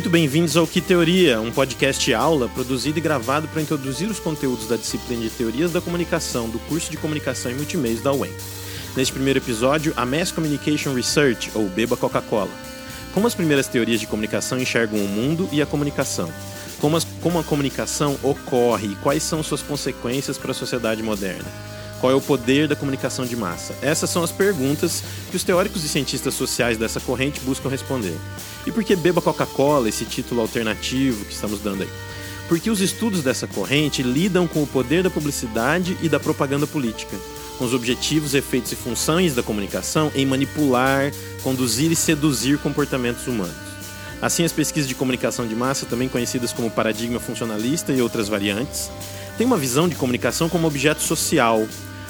Muito bem-vindos ao Que Teoria, um podcast aula produzido e gravado para introduzir os conteúdos da disciplina de Teorias da Comunicação do curso de Comunicação e Multimeios da UEM. Neste primeiro episódio, a Mass Communication Research, ou Beba Coca-Cola. Como as primeiras teorias de comunicação enxergam o mundo e a comunicação? Como, as, como a comunicação ocorre e quais são suas consequências para a sociedade moderna? Qual é o poder da comunicação de massa? Essas são as perguntas que os teóricos e cientistas sociais dessa corrente buscam responder. E por que Beba Coca-Cola, esse título alternativo que estamos dando aí? Porque os estudos dessa corrente lidam com o poder da publicidade e da propaganda política, com os objetivos, efeitos e funções da comunicação em manipular, conduzir e seduzir comportamentos humanos. Assim, as pesquisas de comunicação de massa, também conhecidas como paradigma funcionalista e outras variantes, têm uma visão de comunicação como objeto social,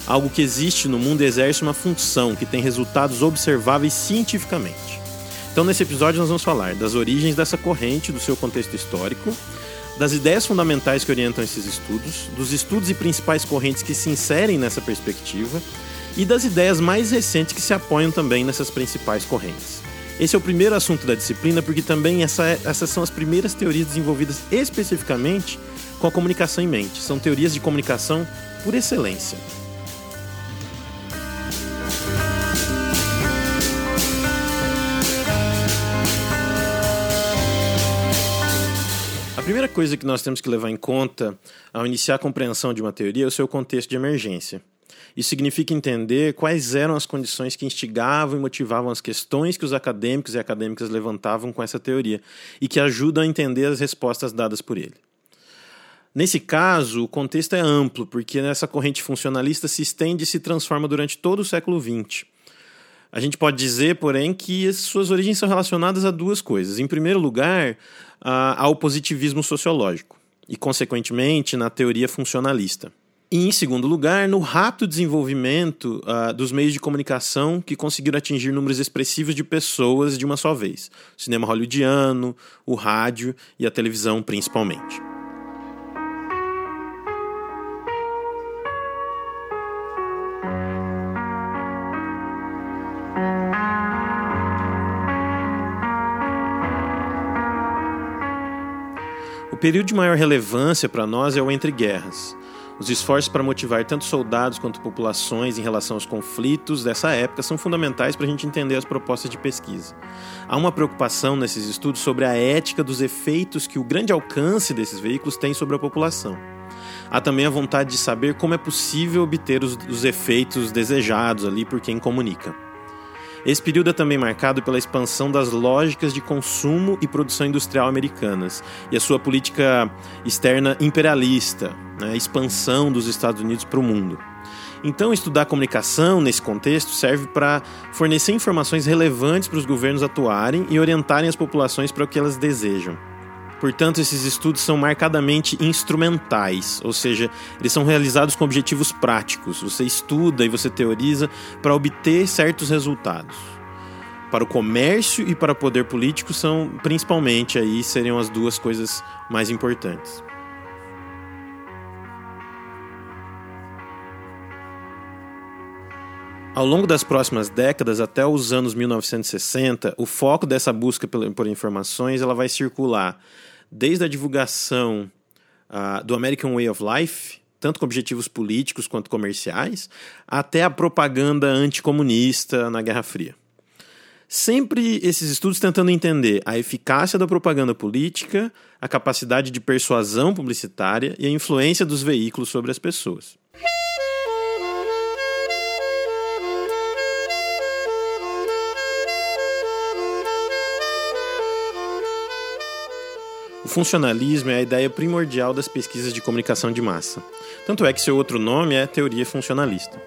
algo que existe no mundo exerce uma função que tem resultados observáveis cientificamente. Então, nesse episódio, nós vamos falar das origens dessa corrente, do seu contexto histórico, das ideias fundamentais que orientam esses estudos, dos estudos e principais correntes que se inserem nessa perspectiva e das ideias mais recentes que se apoiam também nessas principais correntes. Esse é o primeiro assunto da disciplina, porque também essa, essas são as primeiras teorias desenvolvidas especificamente com a comunicação em mente. São teorias de comunicação por excelência. Primeira coisa que nós temos que levar em conta ao iniciar a compreensão de uma teoria é o seu contexto de emergência. Isso significa entender quais eram as condições que instigavam e motivavam as questões que os acadêmicos e acadêmicas levantavam com essa teoria e que ajudam a entender as respostas dadas por ele. Nesse caso, o contexto é amplo, porque essa corrente funcionalista se estende e se transforma durante todo o século XX. A gente pode dizer, porém, que suas origens são relacionadas a duas coisas. Em primeiro lugar, ao positivismo sociológico e, consequentemente, na teoria funcionalista. E, em segundo lugar, no rápido desenvolvimento uh, dos meios de comunicação que conseguiram atingir números expressivos de pessoas de uma só vez: o cinema hollywoodiano, o rádio e a televisão, principalmente. Período de maior relevância para nós é o entre guerras. Os esforços para motivar tanto soldados quanto populações em relação aos conflitos dessa época são fundamentais para a gente entender as propostas de pesquisa. Há uma preocupação nesses estudos sobre a ética dos efeitos que o grande alcance desses veículos tem sobre a população. Há também a vontade de saber como é possível obter os, os efeitos desejados ali por quem comunica. Esse período é também marcado pela expansão das lógicas de consumo e produção industrial americanas e a sua política externa imperialista, né, a expansão dos Estados Unidos para o mundo. Então, estudar comunicação nesse contexto serve para fornecer informações relevantes para os governos atuarem e orientarem as populações para o que elas desejam. Portanto, esses estudos são marcadamente instrumentais, ou seja, eles são realizados com objetivos práticos. Você estuda e você teoriza para obter certos resultados. Para o comércio e para o poder político são principalmente aí seriam as duas coisas mais importantes. Ao longo das próximas décadas, até os anos 1960, o foco dessa busca por informações ela vai circular desde a divulgação uh, do American Way of Life, tanto com objetivos políticos quanto comerciais, até a propaganda anticomunista na Guerra Fria. Sempre esses estudos tentando entender a eficácia da propaganda política, a capacidade de persuasão publicitária e a influência dos veículos sobre as pessoas. Funcionalismo é a ideia primordial das pesquisas de comunicação de massa. Tanto é que seu outro nome é teoria funcionalista.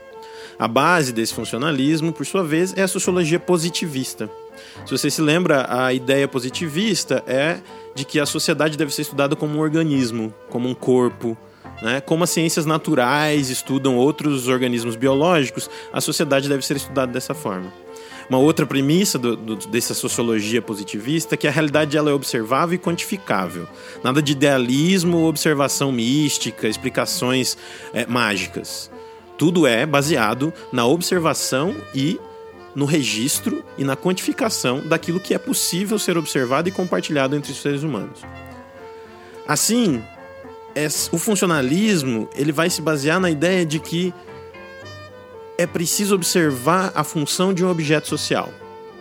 A base desse funcionalismo, por sua vez, é a sociologia positivista. Se você se lembra, a ideia positivista é de que a sociedade deve ser estudada como um organismo, como um corpo. Né? Como as ciências naturais estudam outros organismos biológicos, a sociedade deve ser estudada dessa forma. Uma outra premissa do, do, dessa sociologia positivista que a realidade ela é observável e quantificável. Nada de idealismo, observação mística, explicações é, mágicas. Tudo é baseado na observação e no registro e na quantificação daquilo que é possível ser observado e compartilhado entre os seres humanos. Assim, o funcionalismo ele vai se basear na ideia de que é preciso observar a função de um objeto social.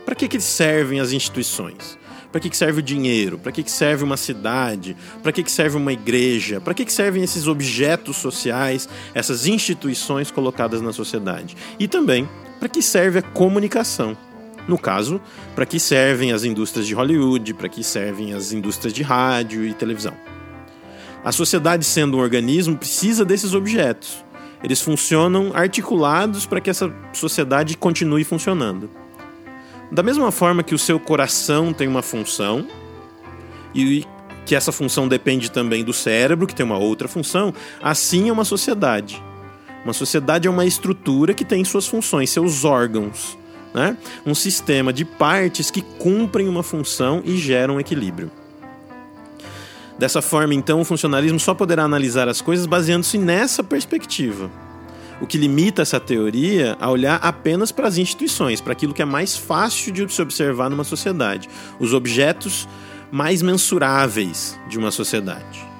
Para que, que servem as instituições? Para que, que serve o dinheiro? Para que, que serve uma cidade? Para que, que serve uma igreja? Para que, que servem esses objetos sociais, essas instituições colocadas na sociedade? E também para que serve a comunicação. No caso, para que servem as indústrias de Hollywood, para que servem as indústrias de rádio e televisão. A sociedade, sendo um organismo, precisa desses objetos. Eles funcionam articulados para que essa sociedade continue funcionando. Da mesma forma que o seu coração tem uma função e que essa função depende também do cérebro, que tem uma outra função, assim é uma sociedade. Uma sociedade é uma estrutura que tem suas funções, seus órgãos. Né? Um sistema de partes que cumprem uma função e geram equilíbrio. Dessa forma, então, o funcionalismo só poderá analisar as coisas baseando-se nessa perspectiva. O que limita essa teoria a olhar apenas para as instituições, para aquilo que é mais fácil de se observar numa sociedade, os objetos mais mensuráveis de uma sociedade.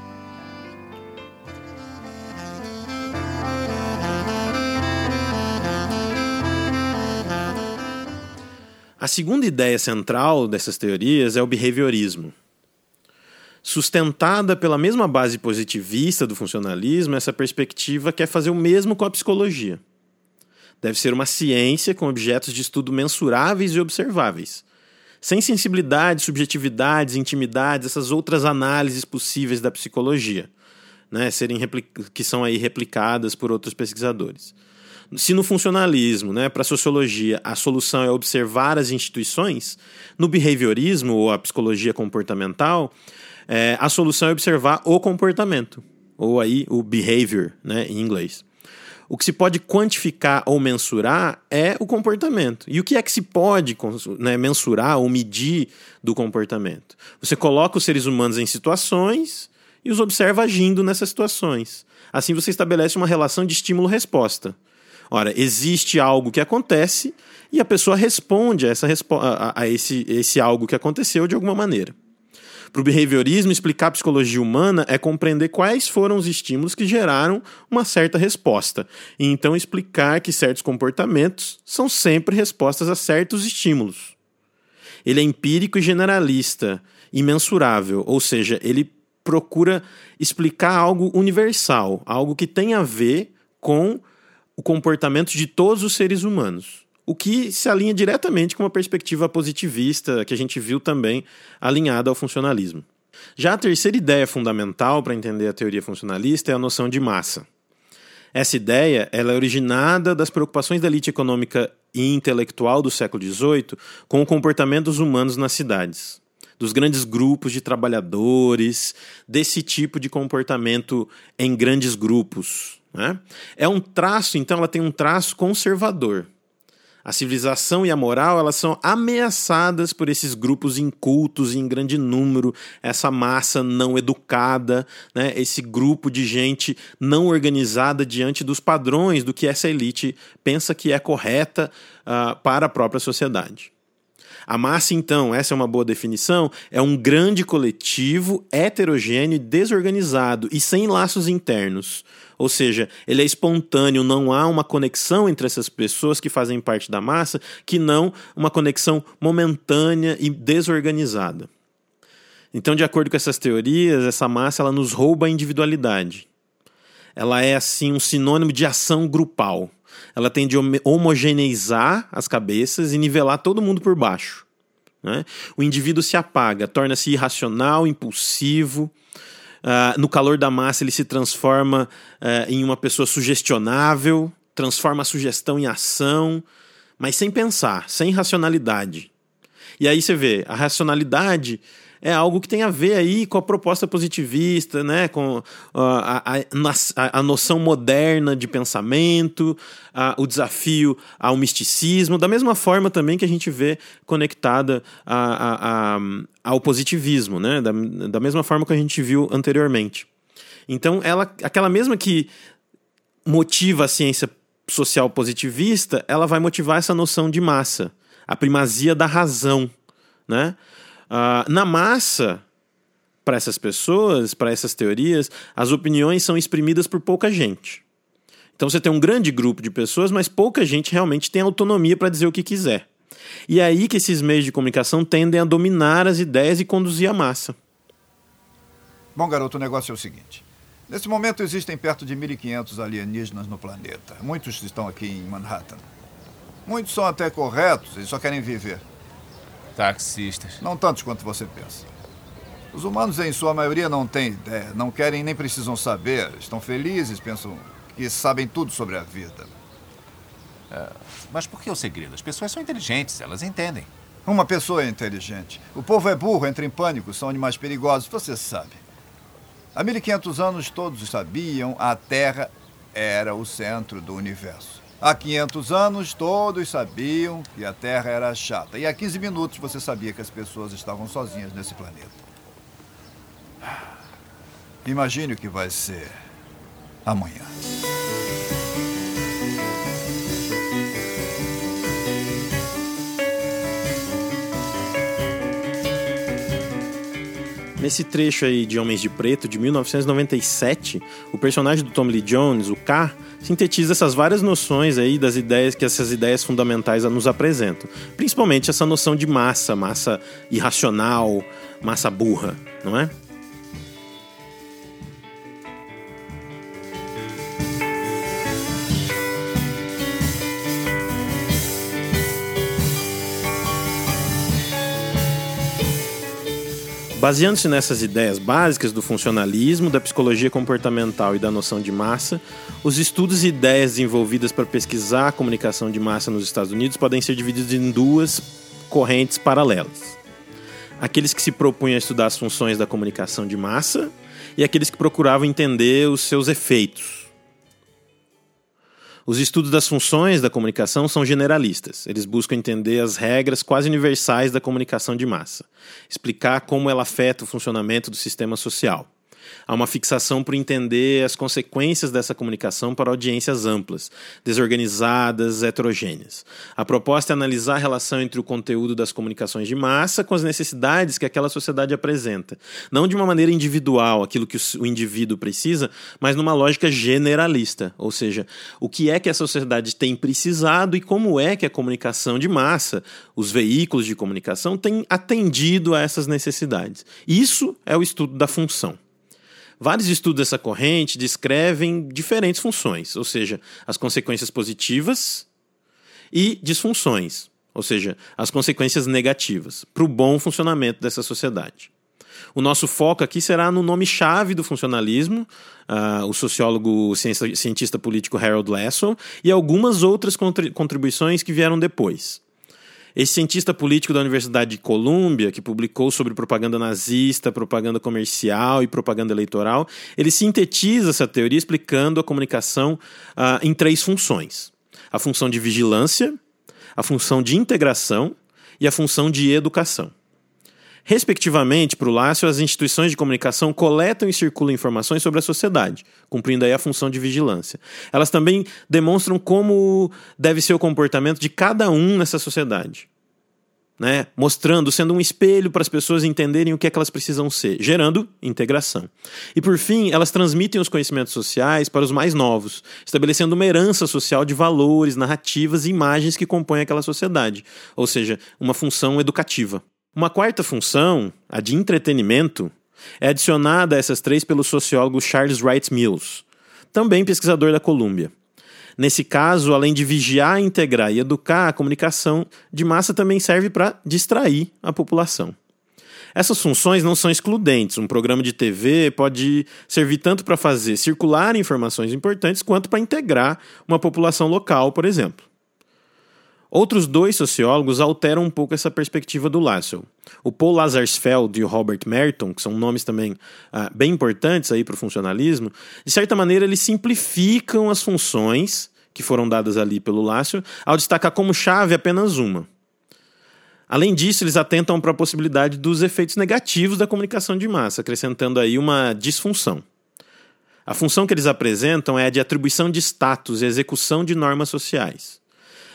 A segunda ideia central dessas teorias é o behaviorismo. Sustentada pela mesma base positivista do funcionalismo, essa perspectiva quer fazer o mesmo com a psicologia. Deve ser uma ciência com objetos de estudo mensuráveis e observáveis, sem sensibilidades, subjetividades, intimidades, essas outras análises possíveis da psicologia, né, serem que são aí replicadas por outros pesquisadores. Se no funcionalismo, né, para a sociologia, a solução é observar as instituições, no behaviorismo ou a psicologia comportamental, é, a solução é observar o comportamento, ou aí o behavior, né, em inglês. O que se pode quantificar ou mensurar é o comportamento. E o que é que se pode né, mensurar ou medir do comportamento? Você coloca os seres humanos em situações e os observa agindo nessas situações. Assim você estabelece uma relação de estímulo-resposta. Ora, existe algo que acontece e a pessoa responde a, essa, a, a esse, esse algo que aconteceu de alguma maneira. Para o behaviorismo, explicar a psicologia humana é compreender quais foram os estímulos que geraram uma certa resposta, e então explicar que certos comportamentos são sempre respostas a certos estímulos. Ele é empírico e generalista, imensurável, ou seja, ele procura explicar algo universal, algo que tem a ver com o comportamento de todos os seres humanos. O que se alinha diretamente com uma perspectiva positivista que a gente viu também alinhada ao funcionalismo. Já a terceira ideia fundamental para entender a teoria funcionalista é a noção de massa. Essa ideia ela é originada das preocupações da elite econômica e intelectual do século XVIII com o comportamento dos humanos nas cidades, dos grandes grupos de trabalhadores, desse tipo de comportamento em grandes grupos, né? É um traço, então, ela tem um traço conservador. A civilização e a moral elas são ameaçadas por esses grupos incultos em grande número, essa massa não educada, né? esse grupo de gente não organizada diante dos padrões do que essa elite pensa que é correta uh, para a própria sociedade. A massa, então, essa é uma boa definição, é um grande coletivo heterogêneo e desorganizado e sem laços internos. Ou seja, ele é espontâneo, não há uma conexão entre essas pessoas que fazem parte da massa, que não uma conexão momentânea e desorganizada. Então, de acordo com essas teorias, essa massa ela nos rouba a individualidade. Ela é assim um sinônimo de ação grupal ela tende a homogeneizar as cabeças e nivelar todo mundo por baixo. Né? O indivíduo se apaga, torna-se irracional, impulsivo. Uh, no calor da massa, ele se transforma uh, em uma pessoa sugestionável, transforma a sugestão em ação, mas sem pensar, sem racionalidade. E aí você vê, a racionalidade é algo que tem a ver aí com a proposta positivista, né? com a, a, a, noção moderna de pensamento, o desafio ao misticismo, da mesma forma também que a gente vê conectada a, ao positivismo, né? Da, da mesma forma que a gente viu anteriormente. Então, ela, aquela mesma que motiva a ciência social positivista, ela vai motivar essa noção de massa, a primazia da razão. Né? Uh, na massa, para essas pessoas, para essas teorias, as opiniões são exprimidas por pouca gente. Então você tem um grande grupo de pessoas, mas pouca gente realmente tem autonomia para dizer o que quiser. E é aí que esses meios de comunicação tendem a dominar as ideias e conduzir a massa. Bom, garoto, o negócio é o seguinte. Nesse momento existem perto de 1.500 alienígenas no planeta. Muitos estão aqui em Manhattan. Muitos são até corretos, eles só querem viver. Taxistas. Não tantos quanto você pensa. Os humanos, em sua maioria, não têm ideia, não querem nem precisam saber. Estão felizes, pensam que sabem tudo sobre a vida. É, mas por que o segredo? As pessoas são inteligentes, elas entendem. Uma pessoa é inteligente. O povo é burro, entra em pânico, são animais perigosos, você sabe. Há 1500 anos todos sabiam a Terra era o centro do universo. Há 500 anos todos sabiam que a Terra era chata. E há 15 minutos você sabia que as pessoas estavam sozinhas nesse planeta. Imagine o que vai ser amanhã. Nesse trecho aí de Homens de Preto, de 1997, o personagem do Tom Lee Jones, o K, sintetiza essas várias noções aí das ideias que essas ideias fundamentais nos apresentam. Principalmente essa noção de massa, massa irracional, massa burra, não é? Baseando-se nessas ideias básicas do funcionalismo, da psicologia comportamental e da noção de massa, os estudos e ideias desenvolvidas para pesquisar a comunicação de massa nos Estados Unidos podem ser divididos em duas correntes paralelas. Aqueles que se propunham a estudar as funções da comunicação de massa e aqueles que procuravam entender os seus efeitos, os estudos das funções da comunicação são generalistas. Eles buscam entender as regras quase universais da comunicação de massa, explicar como ela afeta o funcionamento do sistema social. Há uma fixação por entender as consequências dessa comunicação para audiências amplas, desorganizadas, heterogêneas. A proposta é analisar a relação entre o conteúdo das comunicações de massa com as necessidades que aquela sociedade apresenta. Não de uma maneira individual, aquilo que o indivíduo precisa, mas numa lógica generalista. Ou seja, o que é que a sociedade tem precisado e como é que a comunicação de massa, os veículos de comunicação, têm atendido a essas necessidades. Isso é o estudo da função. Vários estudos dessa corrente descrevem diferentes funções, ou seja, as consequências positivas e disfunções, ou seja, as consequências negativas, para o bom funcionamento dessa sociedade. O nosso foco aqui será no nome-chave do funcionalismo, uh, o sociólogo cientista político Harold Lasso, e algumas outras contribuições que vieram depois. Esse cientista político da Universidade de Colômbia, que publicou sobre propaganda nazista, propaganda comercial e propaganda eleitoral, ele sintetiza essa teoria explicando a comunicação uh, em três funções: a função de vigilância, a função de integração e a função de educação. Respectivamente, para o Lácio, as instituições de comunicação coletam e circulam informações sobre a sociedade, cumprindo aí a função de vigilância. Elas também demonstram como deve ser o comportamento de cada um nessa sociedade. Né? mostrando, sendo um espelho para as pessoas entenderem o que é que elas precisam ser, gerando integração. E por fim, elas transmitem os conhecimentos sociais para os mais novos, estabelecendo uma herança social de valores, narrativas e imagens que compõem aquela sociedade, ou seja, uma função educativa. Uma quarta função, a de entretenimento, é adicionada a essas três pelo sociólogo Charles Wright Mills, também pesquisador da Colômbia. Nesse caso, além de vigiar, integrar e educar, a comunicação de massa também serve para distrair a população. Essas funções não são excludentes. Um programa de TV pode servir tanto para fazer circular informações importantes quanto para integrar uma população local, por exemplo. Outros dois sociólogos alteram um pouco essa perspectiva do Lassell. O Paul Lazarsfeld e o Robert Merton, que são nomes também ah, bem importantes aí para o funcionalismo, de certa maneira eles simplificam as funções que foram dadas ali pelo Lassell ao destacar como chave apenas uma. Além disso, eles atentam para a possibilidade dos efeitos negativos da comunicação de massa, acrescentando aí uma disfunção. A função que eles apresentam é a de atribuição de status e execução de normas sociais.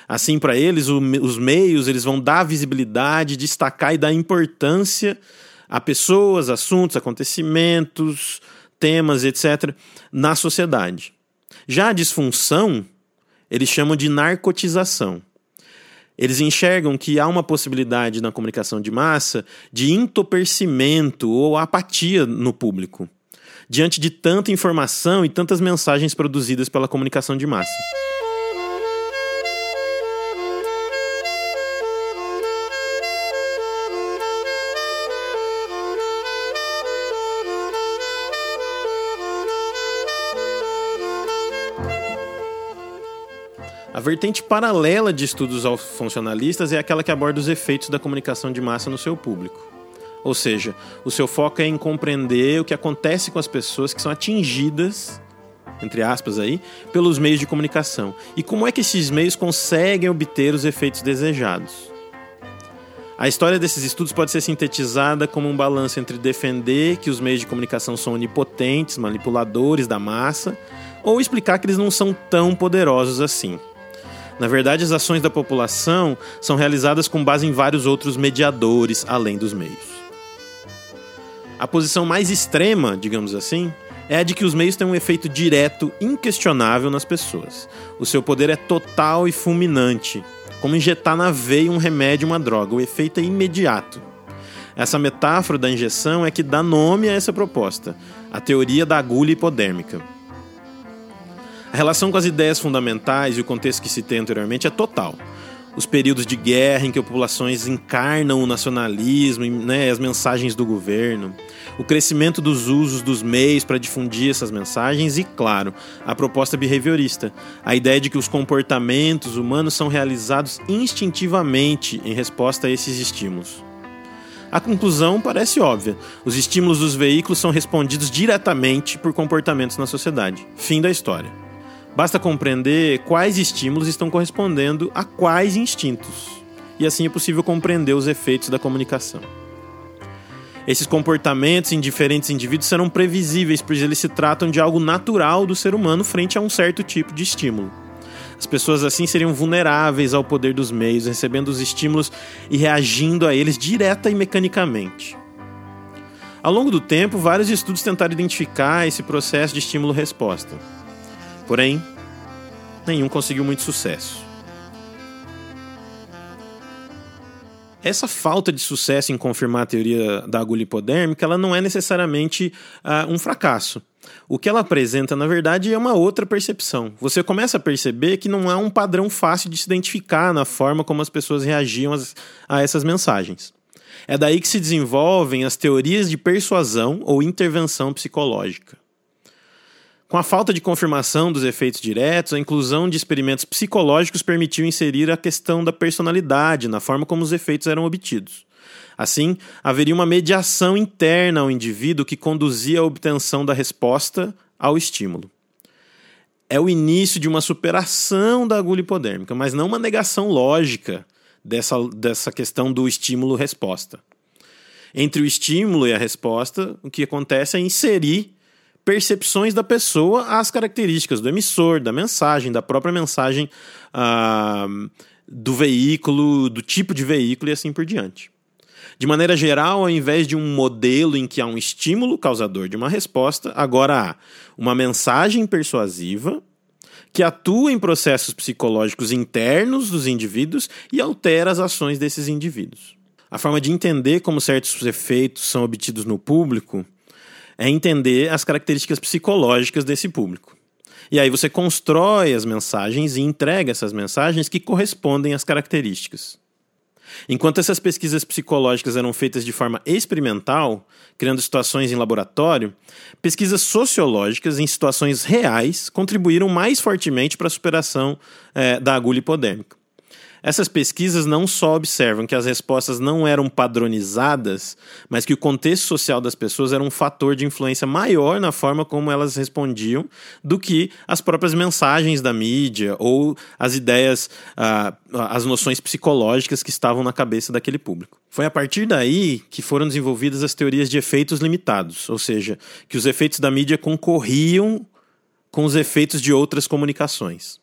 Assim, para eles, o, os meios eles vão dar visibilidade, destacar e dar importância a pessoas, assuntos, acontecimentos, temas, etc., na sociedade. Já a disfunção, eles chamam de narcotização. Eles enxergam que há uma possibilidade na comunicação de massa de entorpecimento ou apatia no público, diante de tanta informação e tantas mensagens produzidas pela comunicação de massa. Vertente paralela de estudos funcionalistas é aquela que aborda os efeitos da comunicação de massa no seu público. Ou seja, o seu foco é em compreender o que acontece com as pessoas que são atingidas, entre aspas aí, pelos meios de comunicação e como é que esses meios conseguem obter os efeitos desejados. A história desses estudos pode ser sintetizada como um balanço entre defender que os meios de comunicação são onipotentes, manipuladores da massa, ou explicar que eles não são tão poderosos assim. Na verdade, as ações da população são realizadas com base em vários outros mediadores além dos meios. A posição mais extrema, digamos assim, é a de que os meios têm um efeito direto, inquestionável nas pessoas. O seu poder é total e fulminante, como injetar na veia um remédio, uma droga. O efeito é imediato. Essa metáfora da injeção é que dá nome a essa proposta, a teoria da agulha hipodérmica. A relação com as ideias fundamentais e o contexto que citei anteriormente é total. Os períodos de guerra em que populações encarnam o nacionalismo, né, as mensagens do governo, o crescimento dos usos dos meios para difundir essas mensagens e, claro, a proposta behaviorista, a ideia de que os comportamentos humanos são realizados instintivamente em resposta a esses estímulos. A conclusão parece óbvia: os estímulos dos veículos são respondidos diretamente por comportamentos na sociedade. Fim da história. Basta compreender quais estímulos estão correspondendo a quais instintos, e assim é possível compreender os efeitos da comunicação. Esses comportamentos em diferentes indivíduos serão previsíveis, pois eles se tratam de algo natural do ser humano frente a um certo tipo de estímulo. As pessoas assim seriam vulneráveis ao poder dos meios, recebendo os estímulos e reagindo a eles direta e mecanicamente. Ao longo do tempo, vários estudos tentaram identificar esse processo de estímulo-resposta. Porém, nenhum conseguiu muito sucesso. Essa falta de sucesso em confirmar a teoria da agulha hipodérmica, ela não é necessariamente uh, um fracasso. O que ela apresenta, na verdade, é uma outra percepção. Você começa a perceber que não há um padrão fácil de se identificar na forma como as pessoas reagiam a essas mensagens. É daí que se desenvolvem as teorias de persuasão ou intervenção psicológica. Com a falta de confirmação dos efeitos diretos, a inclusão de experimentos psicológicos permitiu inserir a questão da personalidade na forma como os efeitos eram obtidos. Assim, haveria uma mediação interna ao indivíduo que conduzia à obtenção da resposta ao estímulo. É o início de uma superação da agulha hipodérmica, mas não uma negação lógica dessa, dessa questão do estímulo-resposta. Entre o estímulo e a resposta, o que acontece é inserir percepções da pessoa às características do emissor, da mensagem, da própria mensagem ah, do veículo, do tipo de veículo e assim por diante. De maneira geral, ao invés de um modelo em que há um estímulo causador de uma resposta, agora há uma mensagem persuasiva que atua em processos psicológicos internos dos indivíduos e altera as ações desses indivíduos. A forma de entender como certos efeitos são obtidos no público é entender as características psicológicas desse público. E aí você constrói as mensagens e entrega essas mensagens que correspondem às características. Enquanto essas pesquisas psicológicas eram feitas de forma experimental, criando situações em laboratório, pesquisas sociológicas em situações reais contribuíram mais fortemente para a superação é, da agulha hipodérmica. Essas pesquisas não só observam que as respostas não eram padronizadas, mas que o contexto social das pessoas era um fator de influência maior na forma como elas respondiam do que as próprias mensagens da mídia ou as ideias, ah, as noções psicológicas que estavam na cabeça daquele público. Foi a partir daí que foram desenvolvidas as teorias de efeitos limitados, ou seja, que os efeitos da mídia concorriam com os efeitos de outras comunicações.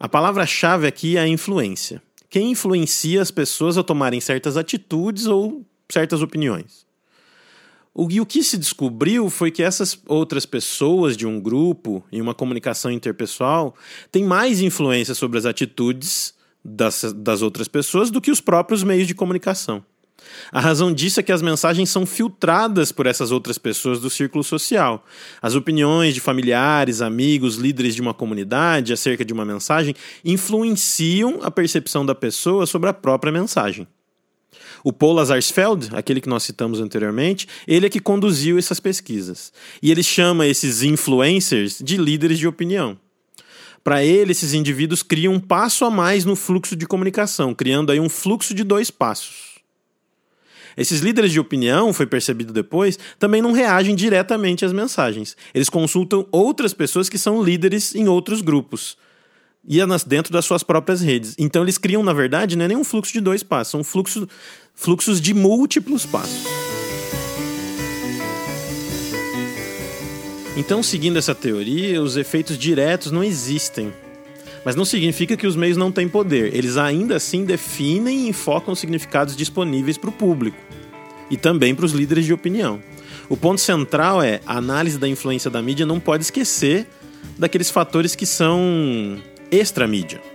A palavra-chave aqui é a influência. Quem influencia as pessoas a tomarem certas atitudes ou certas opiniões? O, e o que se descobriu foi que essas outras pessoas de um grupo, em uma comunicação interpessoal, têm mais influência sobre as atitudes das, das outras pessoas do que os próprios meios de comunicação. A razão disso é que as mensagens são filtradas por essas outras pessoas do círculo social. As opiniões de familiares, amigos, líderes de uma comunidade acerca de uma mensagem influenciam a percepção da pessoa sobre a própria mensagem. O Paul Lazarsfeld, aquele que nós citamos anteriormente, ele é que conduziu essas pesquisas. E ele chama esses influencers de líderes de opinião. Para ele, esses indivíduos criam um passo a mais no fluxo de comunicação, criando aí um fluxo de dois passos. Esses líderes de opinião, foi percebido depois, também não reagem diretamente às mensagens. Eles consultam outras pessoas que são líderes em outros grupos e dentro das suas próprias redes. Então eles criam, na verdade, não é nem um fluxo de dois passos, são fluxos, fluxos de múltiplos passos. Então, seguindo essa teoria, os efeitos diretos não existem. Mas não significa que os meios não têm poder. Eles ainda assim definem e enfocam os significados disponíveis para o público e também para os líderes de opinião. O ponto central é a análise da influência da mídia não pode esquecer daqueles fatores que são extra-mídia.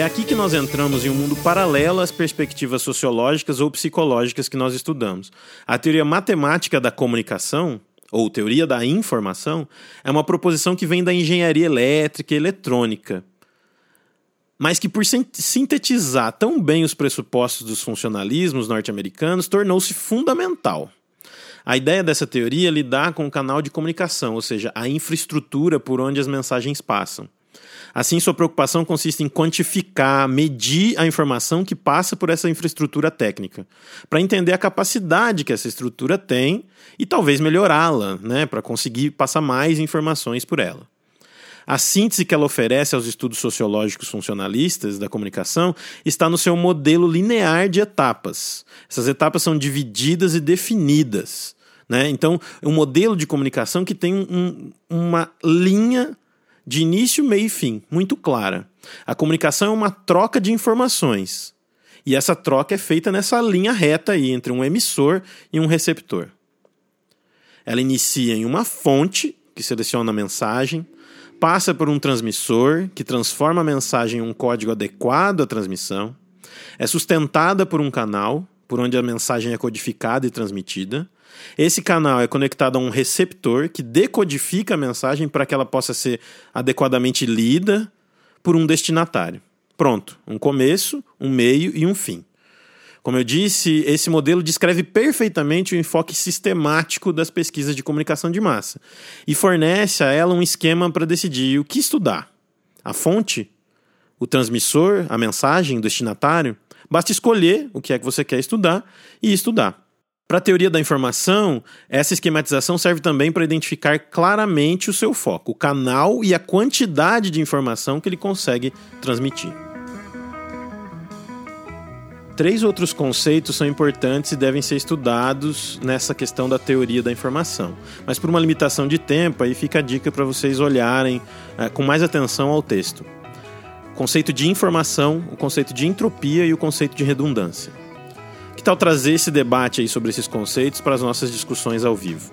É aqui que nós entramos em um mundo paralelo às perspectivas sociológicas ou psicológicas que nós estudamos. A teoria matemática da comunicação, ou teoria da informação, é uma proposição que vem da engenharia elétrica e eletrônica, mas que, por sintetizar tão bem os pressupostos dos funcionalismos norte-americanos, tornou-se fundamental. A ideia dessa teoria é lidar com o canal de comunicação, ou seja, a infraestrutura por onde as mensagens passam. Assim, sua preocupação consiste em quantificar, medir a informação que passa por essa infraestrutura técnica, para entender a capacidade que essa estrutura tem e talvez melhorá-la, né, para conseguir passar mais informações por ela. A síntese que ela oferece aos estudos sociológicos funcionalistas da comunicação está no seu modelo linear de etapas. Essas etapas são divididas e definidas. Né? Então, um modelo de comunicação que tem um, uma linha de início, meio e fim, muito clara. A comunicação é uma troca de informações. E essa troca é feita nessa linha reta aí entre um emissor e um receptor. Ela inicia em uma fonte, que seleciona a mensagem, passa por um transmissor, que transforma a mensagem em um código adequado à transmissão, é sustentada por um canal, por onde a mensagem é codificada e transmitida, esse canal é conectado a um receptor que decodifica a mensagem para que ela possa ser adequadamente lida por um destinatário. Pronto, um começo, um meio e um fim. Como eu disse, esse modelo descreve perfeitamente o enfoque sistemático das pesquisas de comunicação de massa e fornece a ela um esquema para decidir o que estudar. A fonte, o transmissor, a mensagem, o destinatário. Basta escolher o que é que você quer estudar e estudar. Para a teoria da informação, essa esquematização serve também para identificar claramente o seu foco, o canal e a quantidade de informação que ele consegue transmitir. Três outros conceitos são importantes e devem ser estudados nessa questão da teoria da informação. Mas por uma limitação de tempo, aí fica a dica para vocês olharem é, com mais atenção ao texto. Conceito de informação, o conceito de entropia e o conceito de redundância. Que tal trazer esse debate aí sobre esses conceitos para as nossas discussões ao vivo?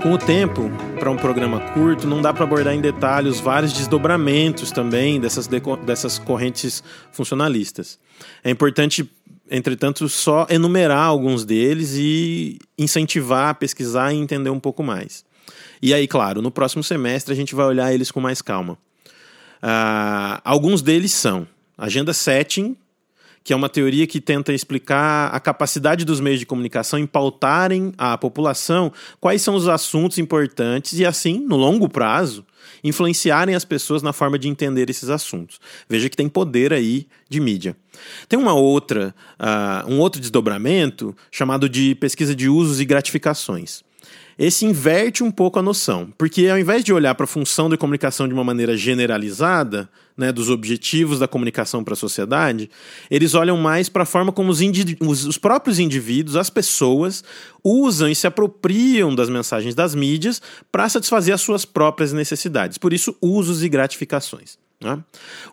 Com o tempo, para um programa curto, não dá para abordar em detalhe os vários desdobramentos também dessas, dessas correntes funcionalistas. É importante entretanto, só enumerar alguns deles e incentivar a pesquisar e entender um pouco mais. E aí, claro, no próximo semestre a gente vai olhar eles com mais calma. Uh, alguns deles são Agenda Setting, que é uma teoria que tenta explicar a capacidade dos meios de comunicação em pautarem à população quais são os assuntos importantes e, assim, no longo prazo, influenciarem as pessoas na forma de entender esses assuntos. Veja que tem poder aí de mídia. Tem uma outra, uh, um outro desdobramento chamado de pesquisa de usos e gratificações esse inverte um pouco a noção, porque ao invés de olhar para a função da comunicação de uma maneira generalizada, né, dos objetivos da comunicação para a sociedade, eles olham mais para a forma como os, os, os, próprios indivíduos, as pessoas, usam e se apropriam das mensagens das mídias para satisfazer as suas próprias necessidades. Por isso, usos e gratificações. Né?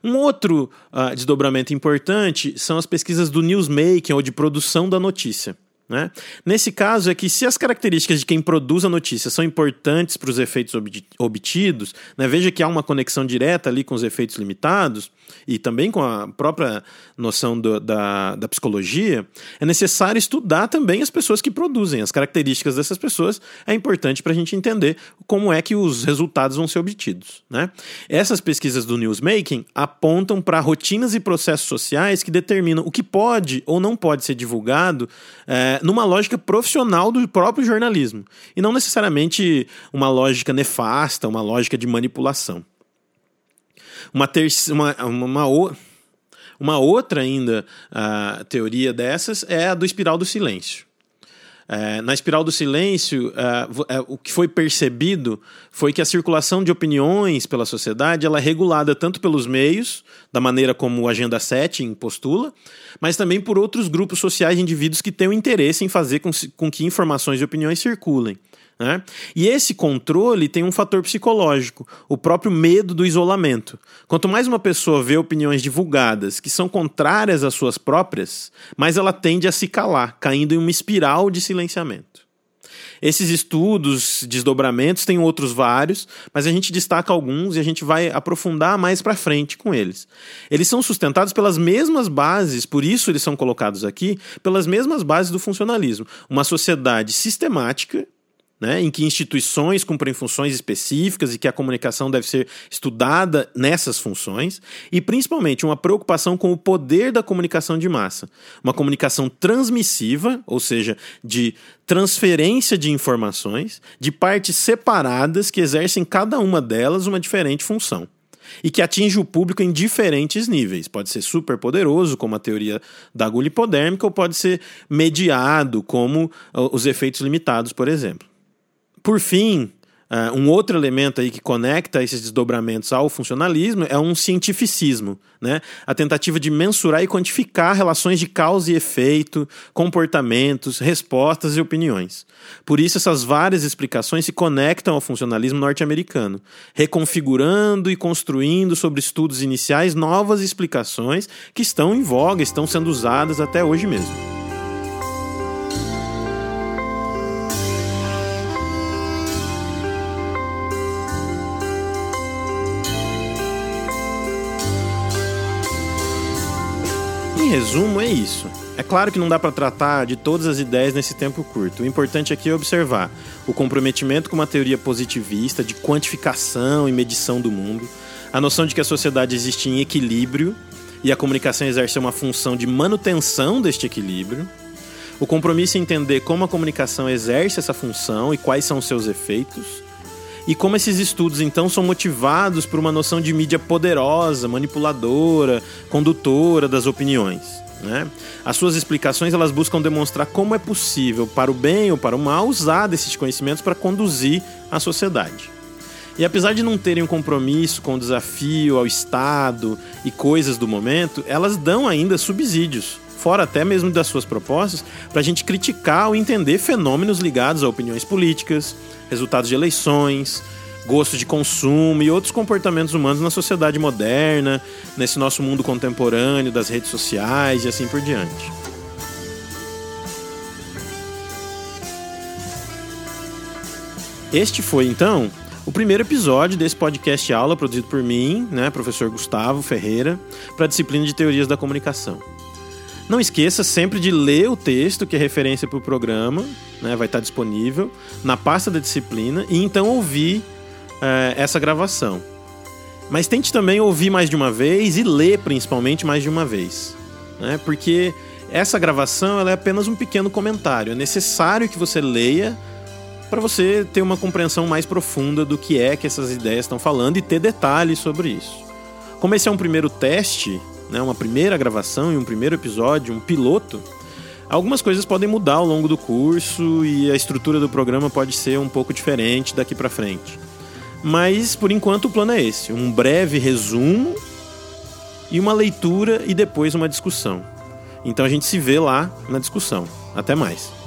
Um outro uh, desdobramento importante são as pesquisas do newsmaking ou de produção da notícia. Né? Nesse caso, é que se as características de quem produz a notícia são importantes para os efeitos obtidos, né? veja que há uma conexão direta ali com os efeitos limitados e também com a própria noção do, da, da psicologia, é necessário estudar também as pessoas que produzem, as características dessas pessoas. É importante para a gente entender como é que os resultados vão ser obtidos. Né? Essas pesquisas do newsmaking apontam para rotinas e processos sociais que determinam o que pode ou não pode ser divulgado. É, numa lógica profissional do próprio jornalismo e não necessariamente uma lógica nefasta, uma lógica de manipulação. Uma, uma, uma, uma, uma outra ainda uh, teoria dessas é a do espiral do silêncio. É, na espiral do silêncio, é, é, o que foi percebido foi que a circulação de opiniões pela sociedade ela é regulada tanto pelos meios, da maneira como a Agenda 7 postula, mas também por outros grupos sociais de indivíduos que têm o interesse em fazer com, com que informações e opiniões circulem. Né? E esse controle tem um fator psicológico, o próprio medo do isolamento. Quanto mais uma pessoa vê opiniões divulgadas que são contrárias às suas próprias, mais ela tende a se calar, caindo em uma espiral de silenciamento. Esses estudos, desdobramentos, tem outros vários, mas a gente destaca alguns e a gente vai aprofundar mais para frente com eles. Eles são sustentados pelas mesmas bases, por isso eles são colocados aqui, pelas mesmas bases do funcionalismo. Uma sociedade sistemática né, em que instituições cumprem funções específicas e que a comunicação deve ser estudada nessas funções, e principalmente uma preocupação com o poder da comunicação de massa. Uma comunicação transmissiva, ou seja, de transferência de informações, de partes separadas que exercem cada uma delas uma diferente função e que atinge o público em diferentes níveis. Pode ser super poderoso, como a teoria da agulha hipodérmica, ou pode ser mediado, como uh, os efeitos limitados, por exemplo. Por fim, uh, um outro elemento aí que conecta esses desdobramentos ao funcionalismo é um cientificismo, né? A tentativa de mensurar e quantificar relações de causa e efeito, comportamentos, respostas e opiniões. Por isso, essas várias explicações se conectam ao funcionalismo norte-americano, reconfigurando e construindo sobre estudos iniciais novas explicações que estão em voga, estão sendo usadas até hoje mesmo. Resumo, é isso. É claro que não dá para tratar de todas as ideias nesse tempo curto. O importante aqui é observar o comprometimento com uma teoria positivista de quantificação e medição do mundo, a noção de que a sociedade existe em equilíbrio e a comunicação exerce uma função de manutenção deste equilíbrio, o compromisso em entender como a comunicação exerce essa função e quais são seus efeitos e como esses estudos então são motivados por uma noção de mídia poderosa, manipuladora, condutora das opiniões. Né? As suas explicações elas buscam demonstrar como é possível, para o bem ou para o mal, usar desses conhecimentos para conduzir a sociedade. E apesar de não terem um compromisso com o desafio ao Estado e coisas do momento, elas dão ainda subsídios, fora até mesmo das suas propostas, para a gente criticar ou entender fenômenos ligados a opiniões políticas, resultados de eleições, gosto de consumo e outros comportamentos humanos na sociedade moderna, nesse nosso mundo contemporâneo das redes sociais e assim por diante. Este foi então o primeiro episódio desse podcast aula produzido por mim, né, professor Gustavo Ferreira, para a disciplina de Teorias da Comunicação. Não esqueça sempre de ler o texto que é referência para o programa, né? vai estar disponível na pasta da disciplina e então ouvir é, essa gravação. Mas tente também ouvir mais de uma vez e ler principalmente mais de uma vez, né? porque essa gravação é apenas um pequeno comentário. É necessário que você leia para você ter uma compreensão mais profunda do que é que essas ideias estão falando e ter detalhes sobre isso. Como esse é um primeiro teste, né, uma primeira gravação e um primeiro episódio, um piloto, algumas coisas podem mudar ao longo do curso e a estrutura do programa pode ser um pouco diferente daqui para frente. Mas por enquanto o plano é esse: um breve resumo e uma leitura e depois uma discussão. Então a gente se vê lá na discussão. Até mais.